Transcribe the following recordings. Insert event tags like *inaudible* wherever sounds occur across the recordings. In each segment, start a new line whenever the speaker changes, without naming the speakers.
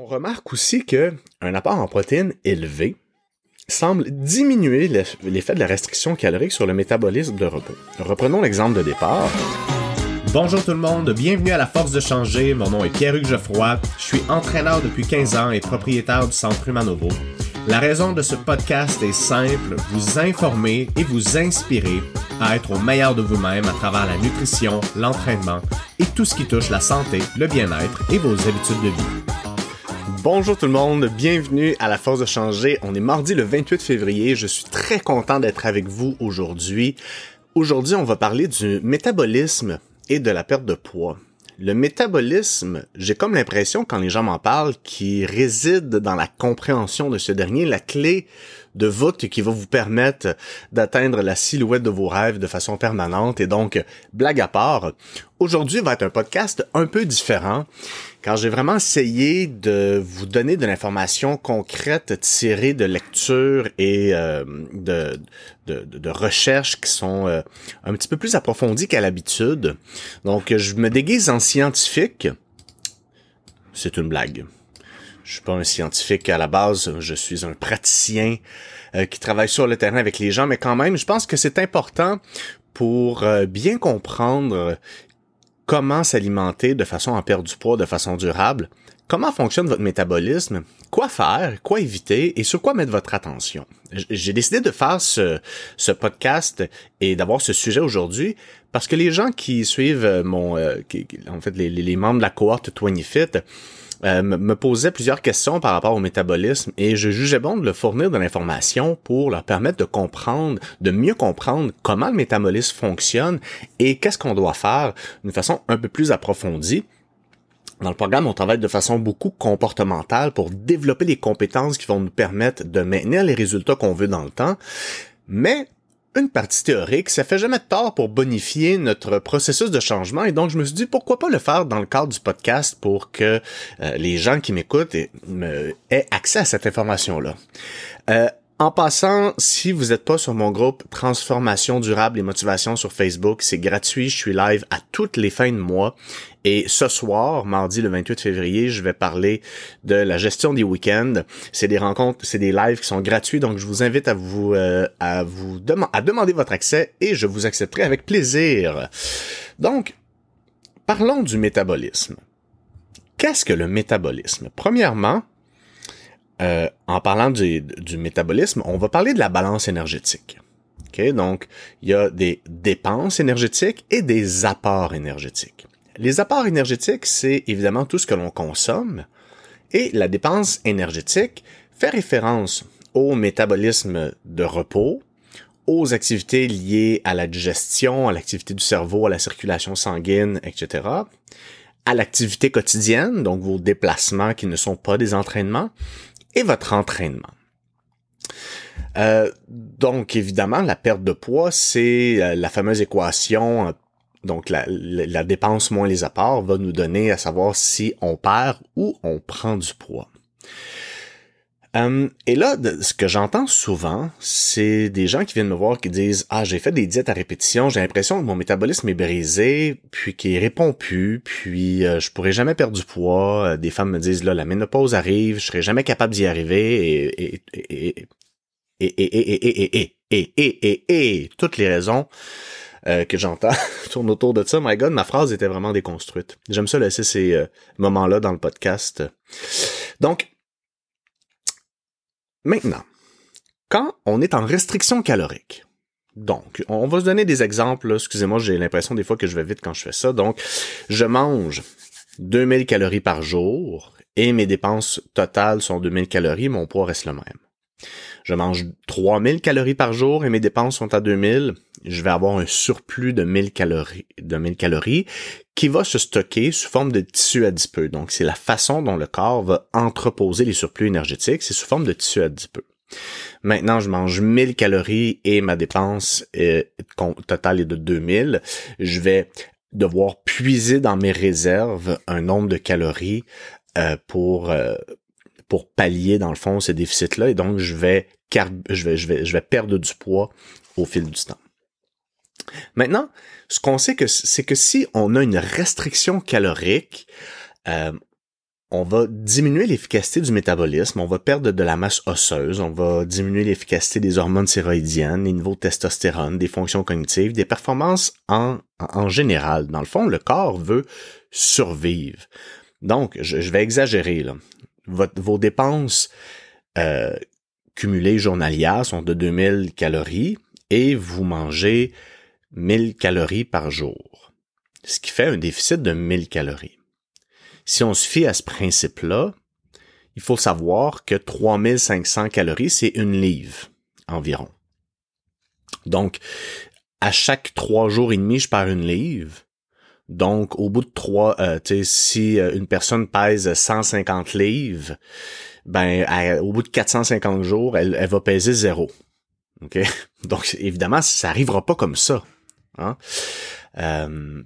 On remarque aussi que un apport en protéines élevé semble diminuer l'effet de la restriction calorique sur le métabolisme de repos. Reprenons l'exemple de départ.
Bonjour tout le monde, bienvenue à la Force de changer. Mon nom est Pierre-Hugues Geoffroy. Je suis entraîneur depuis 15 ans et propriétaire du Centre Humanovo. La raison de ce podcast est simple, vous informer et vous inspirer à être au meilleur de vous-même à travers la nutrition, l'entraînement et tout ce qui touche la santé, le bien-être et vos habitudes de vie.
Bonjour tout le monde, bienvenue à la Force de changer. On est mardi le 28 février. Je suis très content d'être avec vous aujourd'hui. Aujourd'hui, on va parler du métabolisme et de la perte de poids. Le métabolisme, j'ai comme l'impression quand les gens m'en parlent qui réside dans la compréhension de ce dernier, la clé de voûte qui va vous permettre d'atteindre la silhouette de vos rêves de façon permanente. Et donc, blague à part, aujourd'hui va être un podcast un peu différent car j'ai vraiment essayé de vous donner de l'information concrète tirée de lectures et euh, de, de, recherches qui sont euh, un petit peu plus approfondies qu'à l'habitude. Donc, je me déguise en scientifique. C'est une blague. Je suis pas un scientifique à la base, je suis un praticien euh, qui travaille sur le terrain avec les gens, mais quand même, je pense que c'est important pour bien comprendre comment s'alimenter de façon à perdre du poids de façon durable, comment fonctionne votre métabolisme, quoi faire, quoi éviter et sur quoi mettre votre attention. J'ai décidé de faire ce, ce podcast et d'avoir ce sujet aujourd'hui parce que les gens qui suivent mon, euh, en fait, les, les membres de la cohorte 20 Fit, euh, me posait plusieurs questions par rapport au métabolisme et je jugeais bon de leur fournir de l'information pour leur permettre de comprendre, de mieux comprendre comment le métabolisme fonctionne et qu'est-ce qu'on doit faire d'une façon un peu plus approfondie. Dans le programme, on travaille de façon beaucoup comportementale pour développer les compétences qui vont nous permettre de maintenir les résultats qu'on veut dans le temps. Mais une partie théorique, ça fait jamais de tort pour bonifier notre processus de changement et donc je me suis dit pourquoi pas le faire dans le cadre du podcast pour que euh, les gens qui m'écoutent aient, accès à cette information-là. Euh, en passant, si vous n'êtes pas sur mon groupe Transformation durable et motivation sur Facebook, c'est gratuit. Je suis live à toutes les fins de mois. Et ce soir, mardi le 28 février, je vais parler de la gestion des week-ends. C'est des rencontres, c'est des lives qui sont gratuits, donc je vous invite à vous euh, à vous demander votre accès et je vous accepterai avec plaisir. Donc, parlons du métabolisme. Qu'est-ce que le métabolisme? Premièrement, euh, en parlant du, métabolisme, on va parler de la balance énergétique. Donc, il y a des dépenses énergétiques et des apports énergétiques. Les apports énergétiques, c'est évidemment tout ce que l'on consomme, et la dépense énergétique fait référence au métabolisme de repos, aux activités liées à la digestion, à l'activité du cerveau, à la circulation sanguine, etc., à l'activité quotidienne, donc vos déplacements qui ne sont pas des entraînements, et votre entraînement. Euh, donc évidemment, la perte de poids, c'est euh, la fameuse équation, donc la, la, dépense moins les apports va nous donner à savoir si on perd ou on prend du poids. Euh, et là, ce que j'entends souvent, c'est des gens qui viennent me voir qui disent Ah, j'ai fait des diètes à répétition, j'ai l'impression que mon métabolisme est brisé, puis qu'il répond plus, puis euh, je pourrais jamais perdre du poids. Des femmes me disent là, la ménopause arrive, je serai jamais capable d'y arriver, et et et et et et et et et et et toutes les raisons que j'entends tournent autour de ça. My God, ma phrase était vraiment déconstruite. J'aime ça laisser ces moments-là dans le podcast. Donc, Maintenant, quand on est en restriction calorique, donc, on va se donner des exemples. Excusez-moi, j'ai l'impression des fois que je vais vite quand je fais ça. Donc, je mange 2000 calories par jour et mes dépenses totales sont 2000 calories, mon poids reste le même. Je mange 3000 calories par jour et mes dépenses sont à 2000. Je vais avoir un surplus de 1000 calories, de 1000 calories qui va se stocker sous forme de tissu adipeux. Donc, c'est la façon dont le corps va entreposer les surplus énergétiques. C'est sous forme de tissu adipeux. Maintenant, je mange 1000 calories et ma dépense totale est de 2000. Je vais devoir puiser dans mes réserves un nombre de calories euh, pour euh, pour pallier dans le fond ce déficit-là et donc je vais, je vais, je vais, je vais perdre du poids au fil du temps. Maintenant, ce qu'on sait que c'est que si on a une restriction calorique, euh, on va diminuer l'efficacité du métabolisme, on va perdre de la masse osseuse, on va diminuer l'efficacité des hormones thyroïdiennes, les niveaux de testostérone, des fonctions cognitives, des performances en, en général. Dans le fond, le corps veut survivre. Donc, je, vais exagérer là. Vos dépenses euh, cumulées journalières sont de 2000 calories et vous mangez 1000 calories par jour, ce qui fait un déficit de 1000 calories. Si on se fie à ce principe-là, il faut savoir que 3500 calories, c'est une livre environ. Donc, à chaque trois jours et demi, je perds une livre. Donc, au bout de trois, euh, si euh, une personne pèse 150 livres, ben, au bout de 450 jours, elle, va peser zéro. OK? *laughs* Donc, évidemment, ça arrivera pas comme ça. Hein? Euh,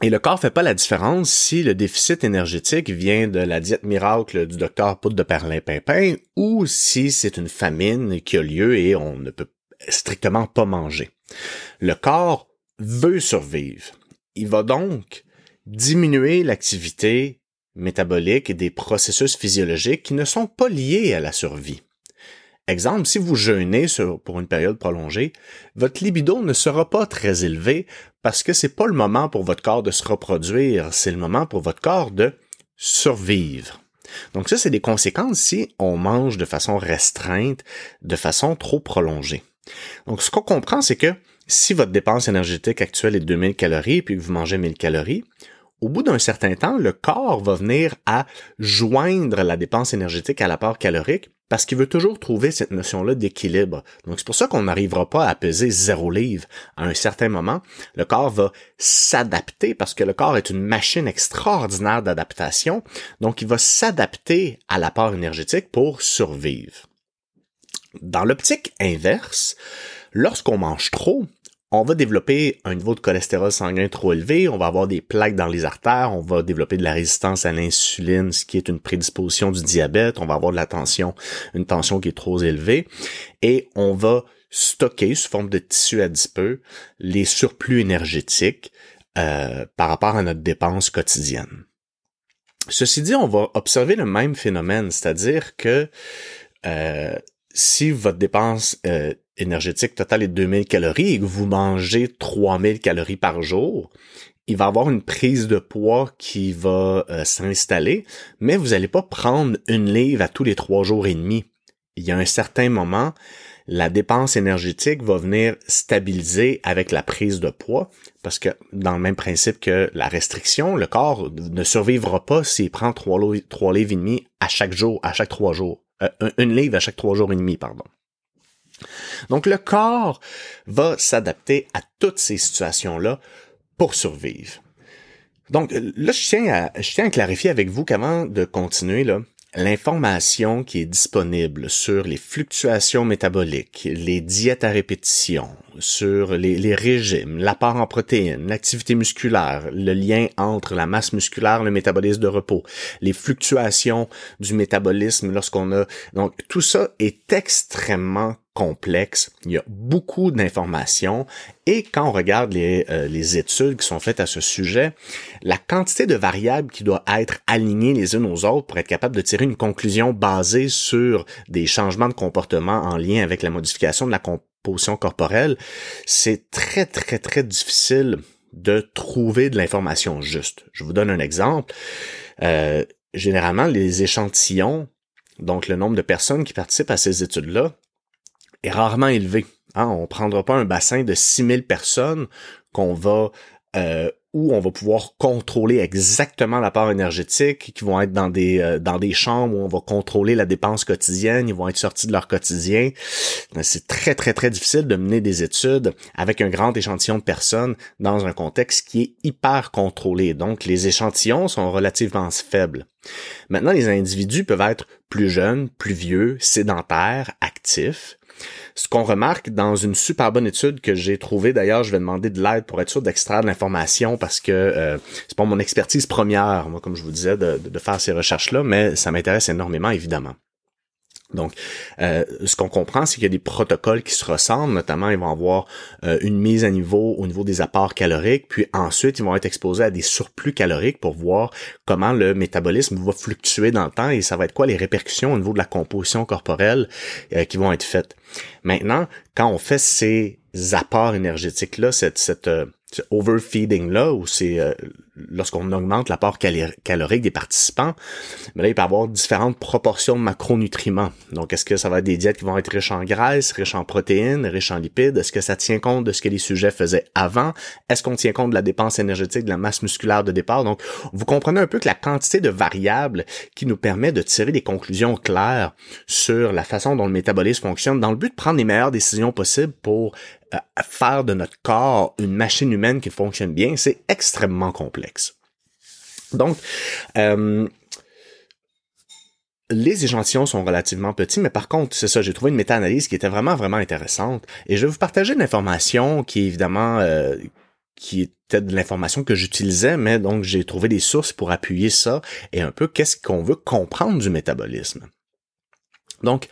et le corps fait pas la différence si le déficit énergétique vient de la diète miracle du docteur Poudre de Perlin-Pimpin ou si c'est une famine qui a lieu et on ne peut strictement pas manger. Le corps veut survivre. Il va donc diminuer l'activité métabolique et des processus physiologiques qui ne sont pas liés à la survie. Exemple, si vous jeûnez pour une période prolongée, votre libido ne sera pas très élevé parce que c'est pas le moment pour votre corps de se reproduire, c'est le moment pour votre corps de survivre. Donc ça, c'est des conséquences si on mange de façon restreinte, de façon trop prolongée. Donc ce qu'on comprend, c'est que si votre dépense énergétique actuelle est 2000 calories puis que vous mangez 1000 calories, au bout d'un certain temps, le corps va venir à joindre la dépense énergétique à l'apport calorique parce qu'il veut toujours trouver cette notion-là d'équilibre. Donc c'est pour ça qu'on n'arrivera pas à peser zéro livre. À un certain moment, le corps va s'adapter parce que le corps est une machine extraordinaire d'adaptation. Donc il va s'adapter à l'apport énergétique pour survivre. Dans l'optique inverse, lorsqu'on mange trop, on va développer un niveau de cholestérol sanguin trop élevé, on va avoir des plaques dans les artères, on va développer de la résistance à l'insuline, ce qui est une prédisposition du diabète, on va avoir de la tension, une tension qui est trop élevée, et on va stocker sous forme de tissu adipeux les surplus énergétiques euh, par rapport à notre dépense quotidienne. Ceci dit, on va observer le même phénomène, c'est-à-dire que euh, si votre dépense euh, énergétique totale est 2000 calories et que vous mangez 3000 calories par jour, il va avoir une prise de poids qui va euh, s'installer, mais vous n'allez pas prendre une livre à tous les trois jours et demi. Il y a un certain moment, la dépense énergétique va venir stabiliser avec la prise de poids, parce que dans le même principe que la restriction, le corps ne survivra pas s'il prend trois, trois livres et demi à chaque jour, à chaque trois jours. Euh, une livre à chaque trois jours et demi, pardon. Donc le corps va s'adapter à toutes ces situations-là pour survivre. Donc là, je tiens à, clarifier avec vous qu'avant de continuer, là, l'information qui est disponible sur les fluctuations métaboliques, les diètes à répétition, sur les, les régimes, l'apport en protéines, l'activité musculaire, le lien entre la masse musculaire, le métabolisme de repos, les fluctuations du métabolisme lorsqu'on a... Donc tout ça est extrêmement complexe, il y a beaucoup d'informations et quand on regarde les, euh, les, études qui sont faites à ce sujet, la quantité de variables qui doit être alignées les unes aux autres pour être capable de tirer une conclusion basée sur des changements de comportement en lien avec la modification de la composition corporelle, c'est très très très difficile de trouver de l'information juste. Je vous donne un exemple. Euh, généralement, les échantillons, donc le nombre de personnes qui participent à ces études-là, est rarement élevé. Hein? On prendra pas un bassin de 6000 personnes qu'on va euh, où on va pouvoir contrôler exactement la part énergétique, qui vont être dans des euh, dans des chambres où on va contrôler la dépense quotidienne, ils vont être sortis de leur quotidien. C'est très très très difficile de mener des études avec un grand échantillon de personnes dans un contexte qui est hyper contrôlé. Donc les échantillons sont relativement faibles. Maintenant, les individus peuvent être plus jeunes, plus vieux, sédentaires, actifs. Ce qu'on remarque dans une super bonne étude que j'ai trouvée, d'ailleurs, je vais demander de l'aide pour être sûr d'extraire de l'information parce que euh, c'est pas mon expertise première, moi, comme je vous disais, de, de faire ces recherches-là, mais ça m'intéresse énormément, évidemment. Donc, euh, ce qu'on comprend, c'est qu'il y a des protocoles qui se ressemblent, notamment ils vont avoir euh, une mise à niveau au niveau des apports caloriques, puis ensuite ils vont être exposés à des surplus caloriques pour voir comment le métabolisme va fluctuer dans le temps et ça va être quoi les répercussions au niveau de la composition corporelle euh, qui vont être faites. Maintenant, quand on fait ces apports énergétiques-là, cette, cette ce overfeeding là où c'est euh, lorsqu'on augmente l'apport calorique des participants, mais il peut y avoir différentes proportions de macronutriments. Donc est-ce que ça va être des diètes qui vont être riches en graisse, riches en protéines, riches en lipides? Est-ce que ça tient compte de ce que les sujets faisaient avant? Est-ce qu'on tient compte de la dépense énergétique, de la masse musculaire de départ? Donc vous comprenez un peu que la quantité de variables qui nous permet de tirer des conclusions claires sur la façon dont le métabolisme fonctionne dans le but de prendre les meilleures décisions possibles pour faire de notre corps une machine humaine qui fonctionne bien, c'est extrêmement complexe. Donc, euh, les échantillons sont relativement petits, mais par contre, c'est ça, j'ai trouvé une méta-analyse qui était vraiment, vraiment intéressante. Et je vais vous partager une information qui, évidemment, euh, qui était de l'information que j'utilisais, mais donc j'ai trouvé des sources pour appuyer ça et un peu qu'est-ce qu'on veut comprendre du métabolisme. Donc,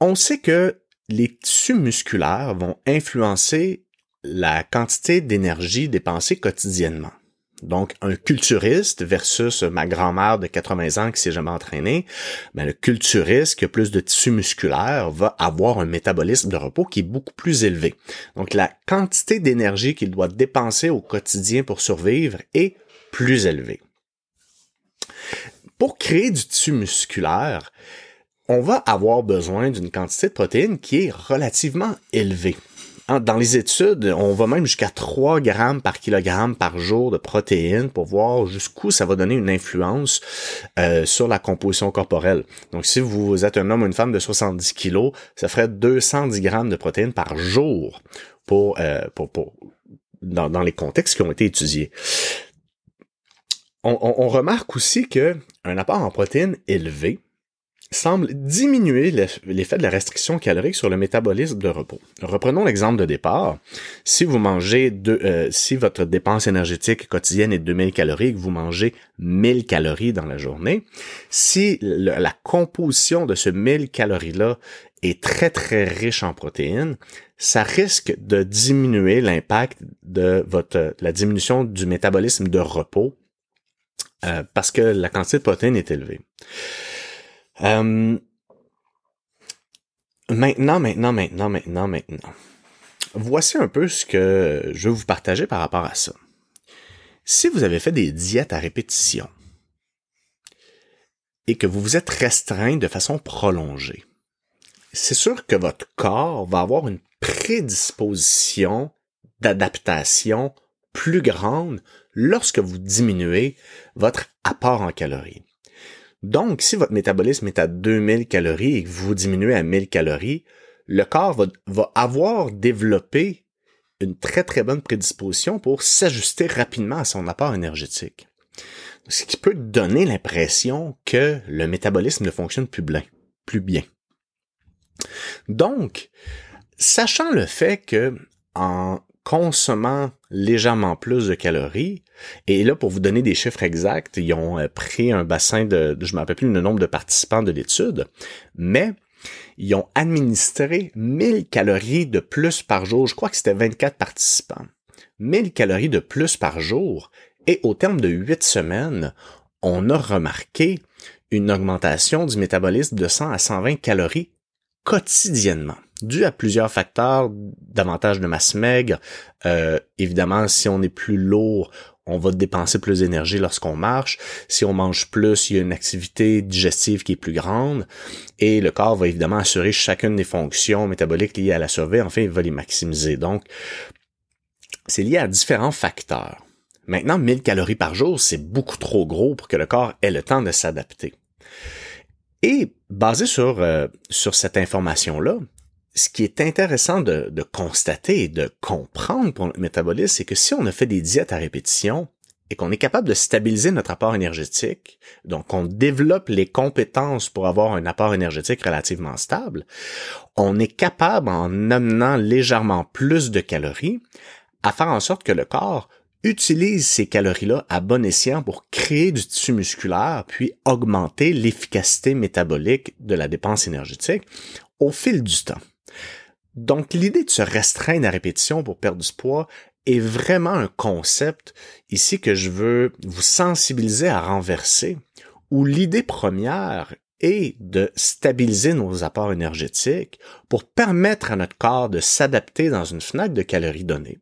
on sait que les tissus musculaires vont influencer la quantité d'énergie dépensée quotidiennement. Donc, un culturiste versus ma grand-mère de 80 ans qui s'est jamais entraînée, ben, le culturiste qui a plus de tissus musculaires va avoir un métabolisme de repos qui est beaucoup plus élevé. Donc, la quantité d'énergie qu'il doit dépenser au quotidien pour survivre est plus élevée. Pour créer du tissu musculaire, on va avoir besoin d'une quantité de protéines qui est relativement élevée. Dans les études, on va même jusqu'à 3 grammes par kilogramme par jour de protéines pour voir jusqu'où ça va donner une influence euh, sur la composition corporelle. Donc, si vous êtes un homme ou une femme de 70 kilos, ça ferait 210 grammes de protéines par jour pour, euh, pour, pour dans, dans, les contextes qui ont été étudiés. On, on, on remarque aussi que un apport en protéines élevé semble diminuer l'effet de la restriction calorique sur le métabolisme de repos. Reprenons l'exemple de départ. Si vous mangez de, euh, si votre dépense énergétique quotidienne est de 2000 calories, que vous mangez 1000 calories dans la journée, si la composition de ce 1000 calories-là est très très riche en protéines, ça risque de diminuer l'impact de votre la diminution du métabolisme de repos euh, parce que la quantité de protéines est élevée. Euh, maintenant, maintenant, maintenant, maintenant, maintenant. Voici un peu ce que je veux vous partager par rapport à ça. Si vous avez fait des diètes à répétition et que vous vous êtes restreint de façon prolongée, c'est sûr que votre corps va avoir une prédisposition d'adaptation plus grande lorsque vous diminuez votre apport en calories. Donc, si votre métabolisme est à 2000 calories et que vous diminuez à 1000 calories, le corps va, avoir développé une très très bonne prédisposition pour s'ajuster rapidement à son apport énergétique. Ce qui peut donner l'impression que le métabolisme ne fonctionne plus bien. Plus bien. Donc, sachant le fait que en consommant légèrement plus de calories. Et là, pour vous donner des chiffres exacts, ils ont euh, pris un bassin de, je ne me rappelle plus le nombre de participants de l'étude, mais ils ont administré 1000 calories de plus par jour. Je crois que c'était 24 participants. 1000 calories de plus par jour. Et au terme de 8 semaines, on a remarqué une augmentation du métabolisme de 100 à 120 calories quotidiennement dû à plusieurs facteurs, davantage de masse maigre. Euh, évidemment, si on est plus lourd, on va dépenser plus d'énergie lorsqu'on marche. Si on mange plus, il y a une activité digestive qui est plus grande. Et le corps va évidemment assurer chacune des fonctions métaboliques liées à la survie. Enfin, il va les maximiser. Donc, c'est lié à différents facteurs. Maintenant, 1000 calories par jour, c'est beaucoup trop gros pour que le corps ait le temps de s'adapter. Et basé sur, euh, sur cette information-là, ce qui est intéressant de, constater et de comprendre pour le métabolisme, c'est que si on a fait des diètes à répétition et qu'on est capable de stabiliser notre apport énergétique, donc on développe les compétences pour avoir un apport énergétique relativement stable, on est capable, en amenant légèrement plus de calories, à faire en sorte que le corps utilise ces calories-là à bon escient pour créer du tissu musculaire, puis augmenter l'efficacité métabolique de la dépense énergétique au fil du temps. Donc l'idée de se restreindre à répétition pour perdre du poids est vraiment un concept ici que je veux vous sensibiliser à renverser, où l'idée première est de stabiliser nos apports énergétiques pour permettre à notre corps de s'adapter dans une fenêtre de calories donnée.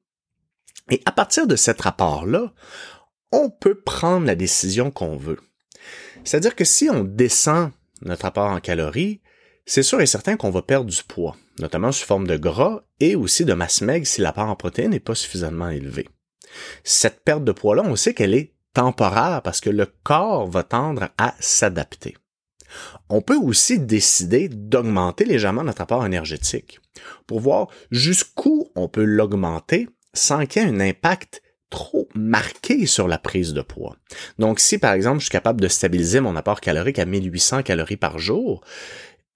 Et à partir de cet rapport-là, on peut prendre la décision qu'on veut. C'est-à-dire que si on descend notre apport en calories, c'est sûr et certain qu'on va perdre du poids, notamment sous forme de gras et aussi de masse maigre si l'apport en protéines n'est pas suffisamment élevé. Cette perte de poids-là, on sait qu'elle est temporaire parce que le corps va tendre à s'adapter. On peut aussi décider d'augmenter légèrement notre apport énergétique pour voir jusqu'où on peut l'augmenter sans qu'il y ait un impact trop marqué sur la prise de poids. Donc si par exemple je suis capable de stabiliser mon apport calorique à 1800 calories par jour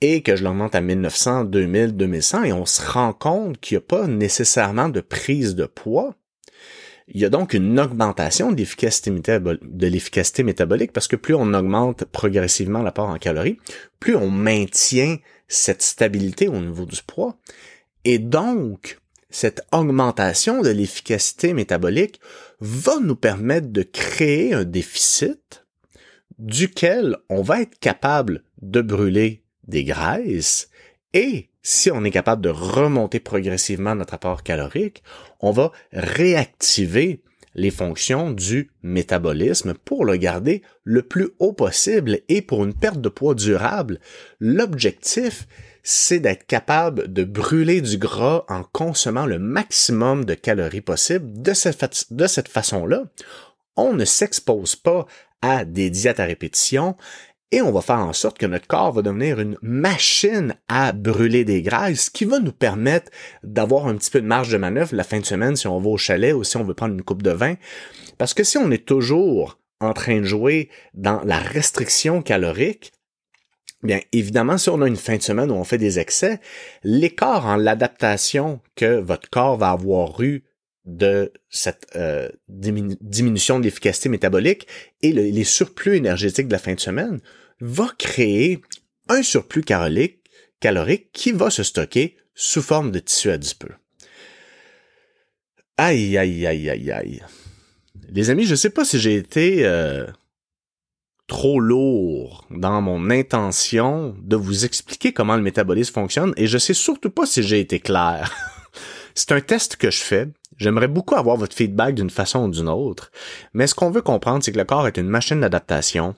et que je l'augmente à 1900, 2000, 2100 et on se rend compte qu'il n'y a pas nécessairement de prise de poids, il y a donc une augmentation de l'efficacité métabolique parce que plus on augmente progressivement l'apport en calories, plus on maintient cette stabilité au niveau du poids. Et donc, cette augmentation de l'efficacité métabolique va nous permettre de créer un déficit duquel on va être capable de brûler des graisses et si on est capable de remonter progressivement notre apport calorique, on va réactiver les fonctions du métabolisme pour le garder le plus haut possible et pour une perte de poids durable. L'objectif, c'est d'être capable de brûler du gras en consommant le maximum de calories possible. De cette, de cette façon-là, on ne s'expose pas à des diètes à répétition et on va faire en sorte que notre corps va devenir une machine à brûler des graisses, ce qui va nous permettre d'avoir un petit peu de marge de manœuvre la fin de semaine si on va au chalet ou si on veut prendre une coupe de vin. Parce que si on est toujours en train de jouer dans la restriction calorique, Bien, évidemment, si on a une fin de semaine où on fait des excès, l'écart en l'adaptation que votre corps va avoir eu de cette euh, diminution de l'efficacité métabolique et les surplus énergétiques de la fin de semaine va créer un surplus calorique, qui va se stocker sous forme de tissu adipeux. Aïe, aïe, aïe, aïe, aïe. Les amis, je sais pas si j'ai été euh, trop lourd dans mon intention de vous expliquer comment le métabolisme fonctionne et je sais surtout pas si j'ai été clair. *laughs* C'est un test que je fais. J'aimerais beaucoup avoir votre feedback d'une façon ou d'une autre. Mais ce qu'on veut comprendre, c'est que le corps est une machine d'adaptation.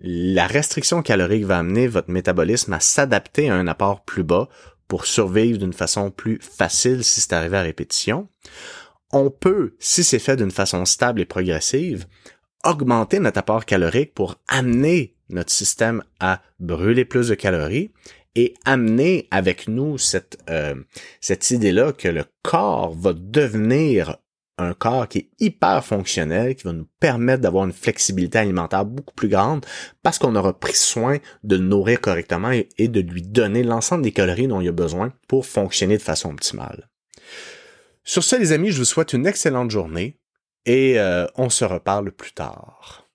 La restriction calorique va amener votre métabolisme à s'adapter à un apport plus bas pour survivre d'une façon plus facile si c'est arrivé à répétition. On peut, si c'est fait d'une façon stable et progressive, augmenter notre apport calorique pour amener notre système à brûler plus de calories et amener avec nous cette, euh, cette idée-là que le corps va devenir un corps qui est hyper fonctionnel, qui va nous permettre d'avoir une flexibilité alimentaire beaucoup plus grande parce qu'on aura pris soin de nourrir correctement et, et de lui donner l'ensemble des calories dont il a besoin pour fonctionner de façon optimale. Sur ce, les amis, je vous souhaite une excellente journée et euh, on se reparle plus tard.